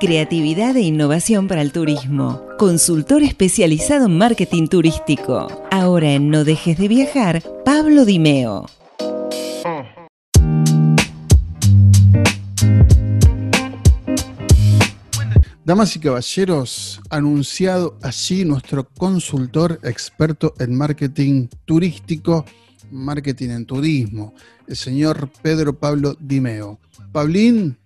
Creatividad e innovación para el turismo. Consultor especializado en marketing turístico. Ahora en No dejes de viajar, Pablo Dimeo. Damas y caballeros, anunciado allí nuestro consultor experto en marketing turístico, marketing en turismo, el señor Pedro Pablo Dimeo. Pablín,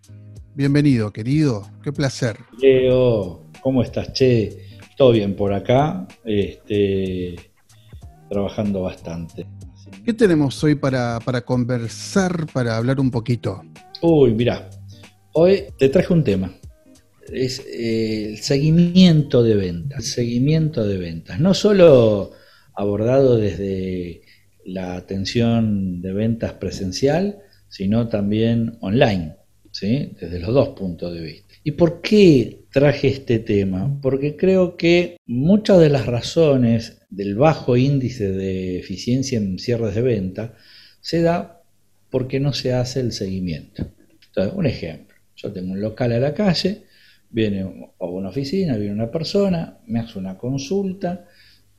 Bienvenido, querido. Qué placer. Leo, ¿cómo estás, Che? Todo bien por acá. Este, trabajando bastante. ¿Qué tenemos hoy para, conversar, para hablar un poquito? Uy, mira, hoy te traje un tema. Es eh, el seguimiento de ventas. Seguimiento de ventas. No solo abordado desde la atención de ventas presencial, sino también online desde los dos puntos de vista. ¿Y por qué traje este tema? Porque creo que muchas de las razones del bajo índice de eficiencia en cierres de venta se da porque no se hace el seguimiento. Entonces, un ejemplo, yo tengo un local a la calle, viene a una oficina, viene una persona, me hace una consulta,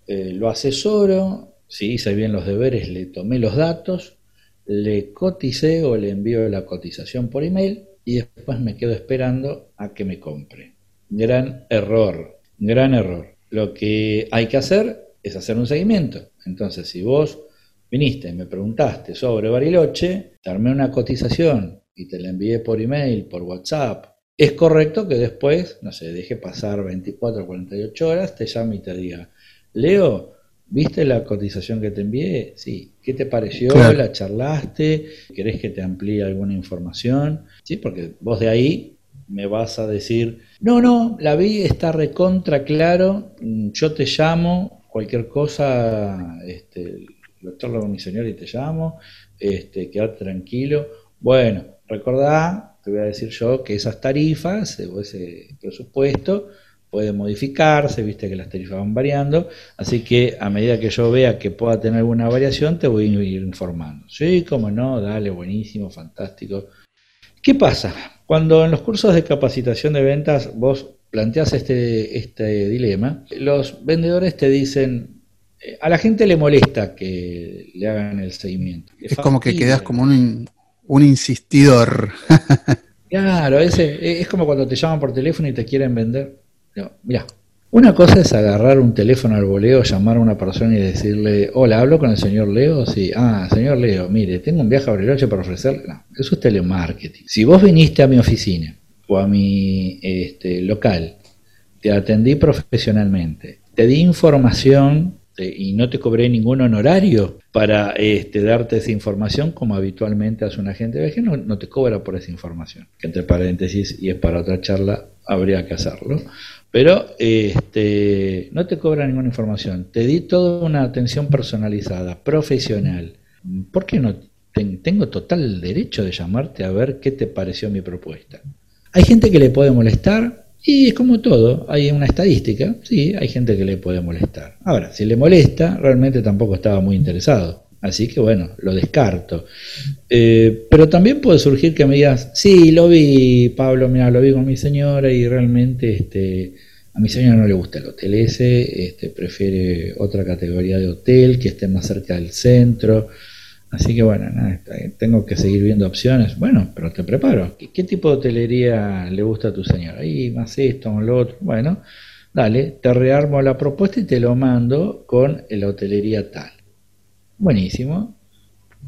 eh, lo asesoro, si hice bien los deberes, le tomé los datos, le coticé o le envío la cotización por email y después me quedo esperando a que me compre. Gran error, gran error. Lo que hay que hacer es hacer un seguimiento. Entonces, si vos viniste y me preguntaste sobre Bariloche, te armé una cotización y te la envié por email, por WhatsApp, es correcto que después, no sé, deje pasar 24 o 48 horas, te llame y te diga, Leo, ¿Viste la cotización que te envié? Sí. ¿Qué te pareció? ¿La charlaste? ¿Querés que te amplíe alguna información? Sí, porque vos de ahí me vas a decir, no, no, la vi, está recontra claro, mm, yo te llamo, cualquier cosa, este, lo charlo con mi señor y te llamo, este, quedate tranquilo. Bueno, recordá, te voy a decir yo, que esas tarifas o ese presupuesto puede modificarse, viste que las tarifas van variando, así que a medida que yo vea que pueda tener alguna variación, te voy a ir informando. Sí, cómo no, dale, buenísimo, fantástico. ¿Qué pasa? Cuando en los cursos de capacitación de ventas vos planteas este, este dilema, los vendedores te dicen, eh, a la gente le molesta que le hagan el seguimiento. Es como que quedas como un, un insistidor. claro, ese, es como cuando te llaman por teléfono y te quieren vender. No, una cosa es agarrar un teléfono al voleo, llamar a una persona y decirle, hola, ¿hablo con el señor Leo? Sí, ah, señor Leo, mire, tengo un viaje a Bariloche para ofrecerle. No, eso es telemarketing. Si vos viniste a mi oficina o a mi este, local, te atendí profesionalmente, te di información y no te cobré ningún honorario para este, darte esa información como habitualmente hace un agente de no, te cobra por esa información. Entre paréntesis, y es para otra charla, habría que hacerlo. Pero este, no te cobra ninguna información. Te di toda una atención personalizada, profesional. ¿Por qué no? Tengo total derecho de llamarte a ver qué te pareció mi propuesta. Hay gente que le puede molestar y es como todo, hay una estadística, sí, hay gente que le puede molestar. Ahora, si le molesta, realmente tampoco estaba muy interesado. Así que bueno, lo descarto. Eh, pero también puede surgir que me digas, sí, lo vi, Pablo, mira, lo vi con mi señora y realmente este, a mi señora no le gusta el hotel ese, este, prefiere otra categoría de hotel que esté más cerca del centro. Así que bueno, tengo que seguir viendo opciones. Bueno, pero te preparo. ¿Qué, tipo de hotelería le gusta a tu señora? Ahí, más esto, más lo otro. Bueno, dale, te rearmo la propuesta y te lo mando con la hotelería tal. Buenísimo.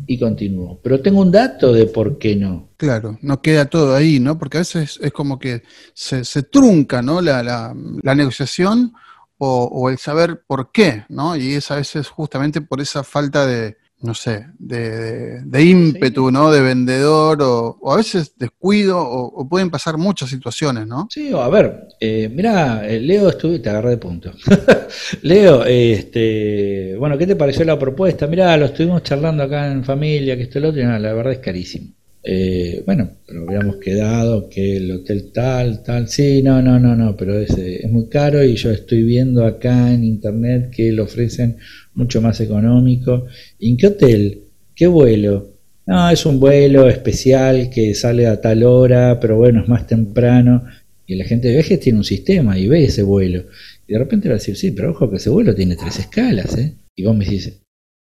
Y continúo. Pero tengo un dato de por qué no. Claro, no queda todo ahí, ¿no? Porque a veces es como que se, trunca, ¿no? La, la, negociación o, o, el saber por qué, ¿no? Y es a veces justamente por esa falta de, no sé, de, ímpetu, ¿no? De vendedor o, a veces descuido o, pueden pasar muchas situaciones, ¿no? Sí, a ver, eh, mira, eh, Leo, estuve, te agarré de punto. Leo, este, bueno, ¿qué te pareció la propuesta? Mira, lo estuvimos charlando acá en familia, que esto y lo otro, y la verdad es carísimo. Eh, bueno, pero habíamos quedado que el hotel tal, tal, sí, no, no, no, no, pero es, es muy caro y yo estoy viendo acá en internet que lo ofrecen mucho más económico. en qué hotel? ¿Qué vuelo? No, es un vuelo especial que sale a tal hora, pero bueno, es más temprano. Y la gente de viajes tiene un sistema y ve ese vuelo. Y de repente va a decir, sí, pero ojo que ese vuelo tiene tres escalas, ¿eh? Y vos me dices,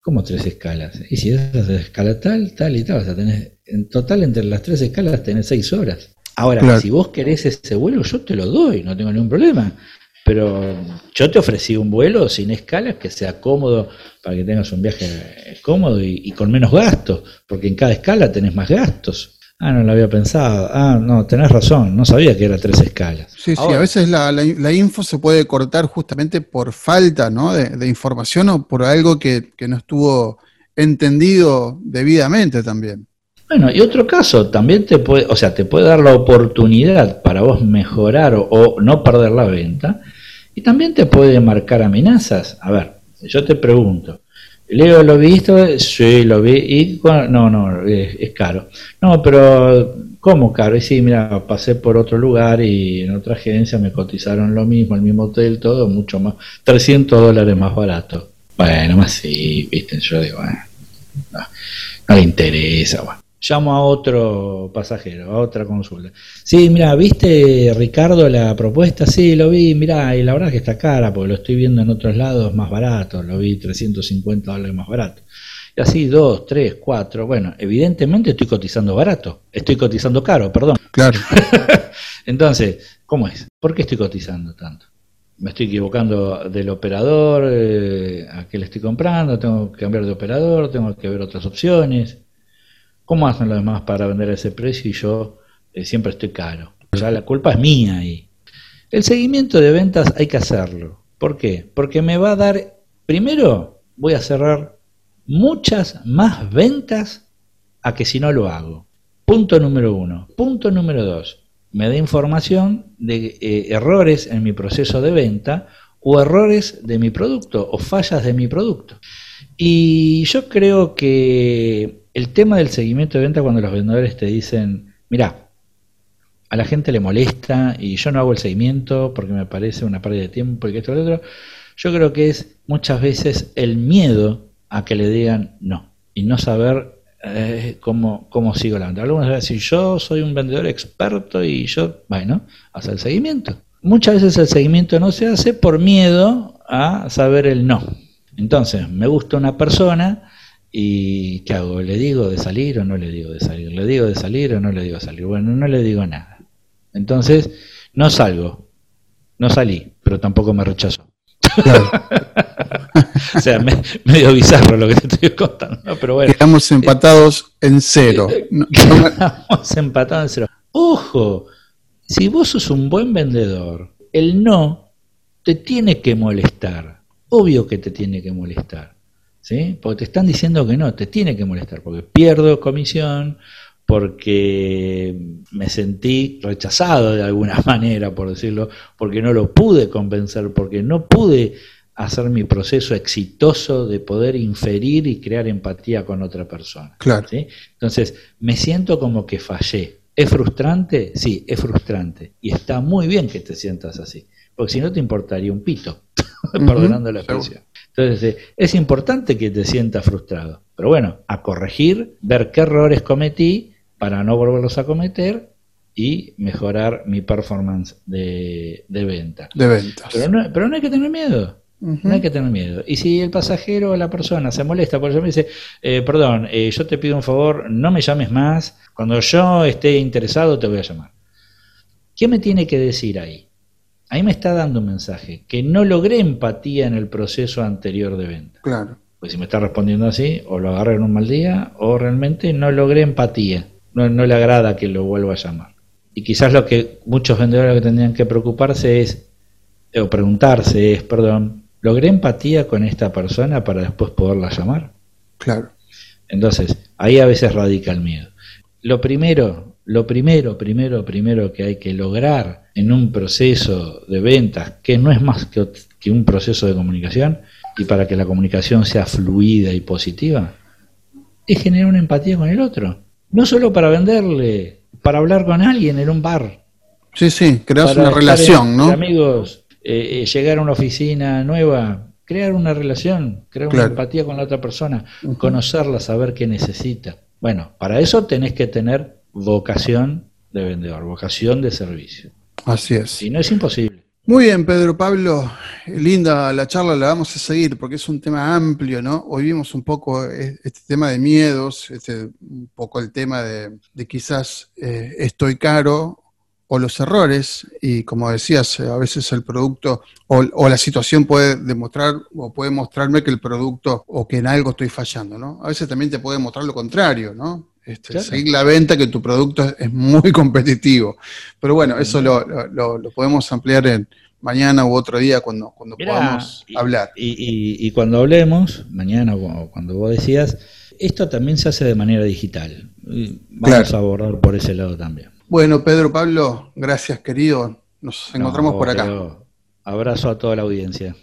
¿cómo tres escalas? Y si es de escala tal, tal y tal, vas a tener, en total entre las tres escalas tenés seis horas. Ahora, si vos querés ese vuelo, yo te lo doy, no tengo ningún problema. Pero yo te ofrecí un vuelo sin escalas que sea cómodo para que tengas un viaje cómodo y, y con menos gastos, porque en cada escala tenés más gastos. Ah, no lo había pensado. Ah, no, tenés razón, no sabía que era tres escalas. Sí, sí, a veces la, la, info se puede cortar justamente por falta ¿no? de, información o por algo que, no estuvo entendido debidamente también. Bueno, y otro caso, también te puede, o sea, te puede dar la oportunidad para vos mejorar o, o no perder la venta, y también te puede marcar amenazas. A ver, yo te pregunto, Leo, ¿lo viste? Sí, lo vi. Y no, no, es, caro. No, pero ¿cómo caro? Y sí, mira, pasé por otro lugar y en otra agencia me cotizaron lo mismo, el mismo hotel, todo mucho más, 300 dólares más barato. Bueno, más sí, viste, yo digo, bueno, no, no le interesa, bueno llamo a otro pasajero, a otra consulta. Sí, mira, ¿viste Ricardo la propuesta? Sí, lo vi, mira, y la verdad es que está cara, porque lo estoy viendo en otros lados más barato, lo vi 350 dólares más barato. Y así, dos, tres, cuatro, bueno, evidentemente estoy cotizando barato, estoy cotizando caro, perdón. Claro. Entonces, ¿cómo es? ¿Por qué estoy cotizando tanto? me estoy equivocando del operador eh, a que le estoy comprando, tengo que cambiar de operador, tengo que ver otras opciones. ¿Cómo hacen los demás para vender ese precio y yo eh, siempre estoy caro? Ya la culpa es mía ahí. El seguimiento de ventas hay que hacerlo. ¿Por qué? Porque me va a dar, primero voy a cerrar muchas más ventas a que si no lo hago. Punto número uno. Punto número dos. Me da información de eh, errores en mi proceso de venta o errores de mi producto o fallas de mi producto. Y yo creo que el tema del seguimiento de venta cuando los vendedores te dicen, mira, a la gente le molesta y yo no hago el seguimiento porque me parece una pérdida de tiempo y que esto y lo otro, yo creo que es muchas veces el miedo a que le digan no y no saber eh, cómo, cómo sigo la venta. Algunas veces yo soy un vendedor experto y yo, bueno, hace el seguimiento. Muchas veces el seguimiento no se hace por miedo a saber el no. Entonces, me gusta una persona ¿Y qué hago? ¿Le digo de salir o no le digo de salir? ¿Le digo de salir o no le digo de salir? Bueno, no le digo nada. Entonces, no salgo. No salí, pero tampoco me rechazó. o sea, medio bizarro lo que te estoy contando, pero bueno. Quedamos empatados en cero. Quedamos empatados en cero. Ojo, si vos sos un buen vendedor, el no te tiene que molestar. Obvio que te tiene que molestar. Porque te están diciendo que no, te tiene que molestar, porque pierdo comisión, porque me sentí rechazado de alguna manera, por decirlo, porque no lo pude convencer, porque no pude hacer mi proceso exitoso de poder inferir y crear empatía con otra persona. Claro. Entonces, me siento como que fallé. ¿Es frustrante? Sí, es frustrante. Y está muy bien que te sientas así, porque si no te importaría un pito, perdonando la expresión. Entonces, eh, es importante que te sientas frustrado. Pero bueno, a corregir, ver qué errores cometí para no volverlos a cometer y mejorar mi performance de, venta. De ventas. Pero no, pero no hay que tener miedo. No hay que tener miedo. Y si el pasajero o la persona se molesta, por eso me dice, eh, perdón, eh, yo te pido un favor, no me llames más, cuando yo esté interesado te voy a llamar. ¿Qué me tiene que decir ahí? Ahí me está dando un mensaje, que no logré empatía en el proceso anterior de venta. Claro. Pues si me está respondiendo así, o lo agarré en un mal día, o realmente no logré empatía, no, le agrada que lo vuelva a llamar. Y quizás lo que muchos vendedores que tendrían que preocuparse es, o preguntarse es, perdón, ¿logré empatía con esta persona para después poderla llamar? Claro. Entonces, ahí a veces radica el miedo. Lo primero, lo primero, primero, primero que hay que lograr en un proceso de ventas, que no es más que, un proceso de comunicación, y para que la comunicación sea fluida y positiva, es generar una empatía con el otro. No solo para venderle, para hablar con alguien en un bar. Sí, sí, crear una relación, ¿no? Amigos, eh, eh, llegar a una oficina nueva, crear una relación, crear una empatía con la otra persona, conocerla, saber qué necesita. Bueno, para eso tenés que tener vocación de vendedor, vocación de servicio. Así es. Si no es imposible. Muy bien, Pedro Pablo, linda la charla, la vamos a seguir porque es un tema amplio, ¿no? Hoy vimos un poco eh, este tema de miedos, este, un poco el tema de, quizás eh, estoy caro o los errores, y como decías, a veces el producto o, la situación puede demostrar o puede mostrarme que el producto o que en algo estoy fallando, ¿no? A veces también te puede mostrar lo contrario, ¿no? Este, Seguir la venta, que tu producto es muy competitivo. Pero bueno, eso lo, podemos ampliar en mañana u otro día cuando, cuando podamos hablar. Y, cuando hablemos, mañana o cuando vos decías, esto también se hace de manera digital. Vamos a abordar por ese lado también. Bueno, Pedro Pablo, gracias querido. Nos encontramos por acá. Abrazo a toda la audiencia.